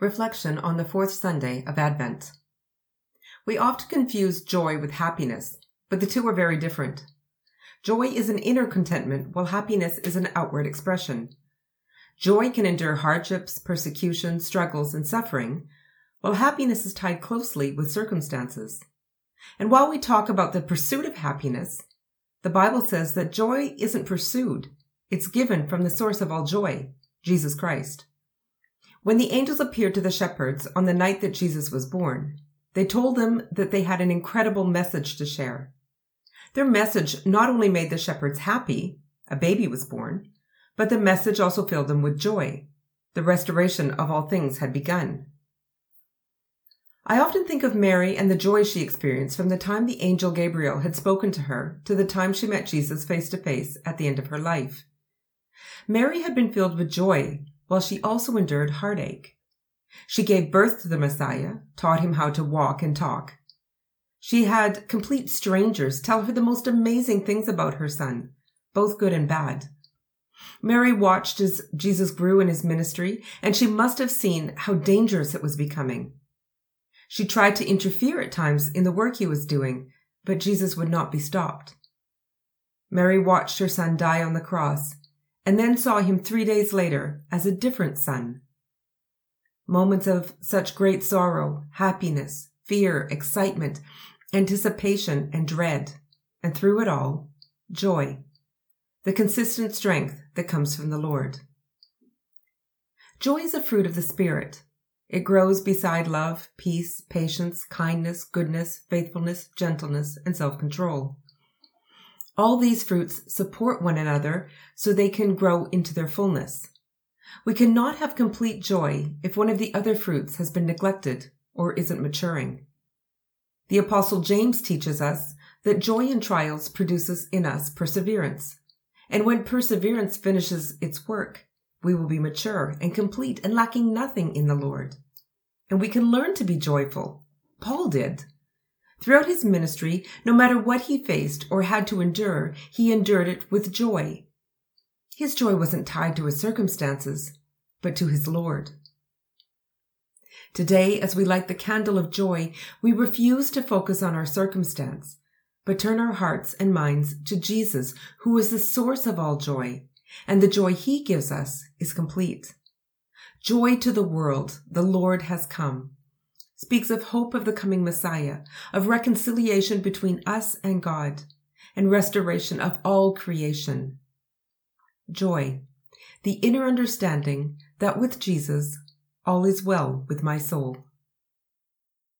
Reflection on the fourth Sunday of Advent. We often confuse joy with happiness, but the two are very different. Joy is an inner contentment, while happiness is an outward expression. Joy can endure hardships, persecution, struggles, and suffering, while happiness is tied closely with circumstances. And while we talk about the pursuit of happiness, the Bible says that joy isn't pursued, it's given from the source of all joy, Jesus Christ. When the angels appeared to the shepherds on the night that Jesus was born, they told them that they had an incredible message to share. Their message not only made the shepherds happy, a baby was born, but the message also filled them with joy. The restoration of all things had begun. I often think of Mary and the joy she experienced from the time the angel Gabriel had spoken to her to the time she met Jesus face to face at the end of her life. Mary had been filled with joy while she also endured heartache. She gave birth to the Messiah, taught him how to walk and talk. She had complete strangers tell her the most amazing things about her son, both good and bad. Mary watched as Jesus grew in his ministry, and she must have seen how dangerous it was becoming. She tried to interfere at times in the work he was doing, but Jesus would not be stopped. Mary watched her son die on the cross and then saw him three days later as a different son. Moments of such great sorrow, happiness, fear, excitement, anticipation, and dread, and through it all, joy, the consistent strength that comes from the Lord. Joy is a fruit of the Spirit. It grows beside love, peace, patience, kindness, goodness, faithfulness, gentleness, and self-control. All these fruits support one another so they can grow into their fullness. We cannot have complete joy if one of the other fruits has been neglected or isn't maturing. The apostle James teaches us that joy in trials produces in us perseverance. And when perseverance finishes its work, we will be mature and complete and lacking nothing in the Lord. And we can learn to be joyful. Paul did. Throughout his ministry, no matter what he faced or had to endure, he endured it with joy. His joy wasn't tied to his circumstances, but to his Lord. Today, as we light the candle of joy, we refuse to focus on our circumstance, but turn our hearts and minds to Jesus, who is the source of all joy, and the joy he gives us is complete. Joy to the world, the Lord has come speaks of hope of the coming Messiah, of reconciliation between us and God, and restoration of all creation. Joy, the inner understanding that with Jesus all is well with my soul.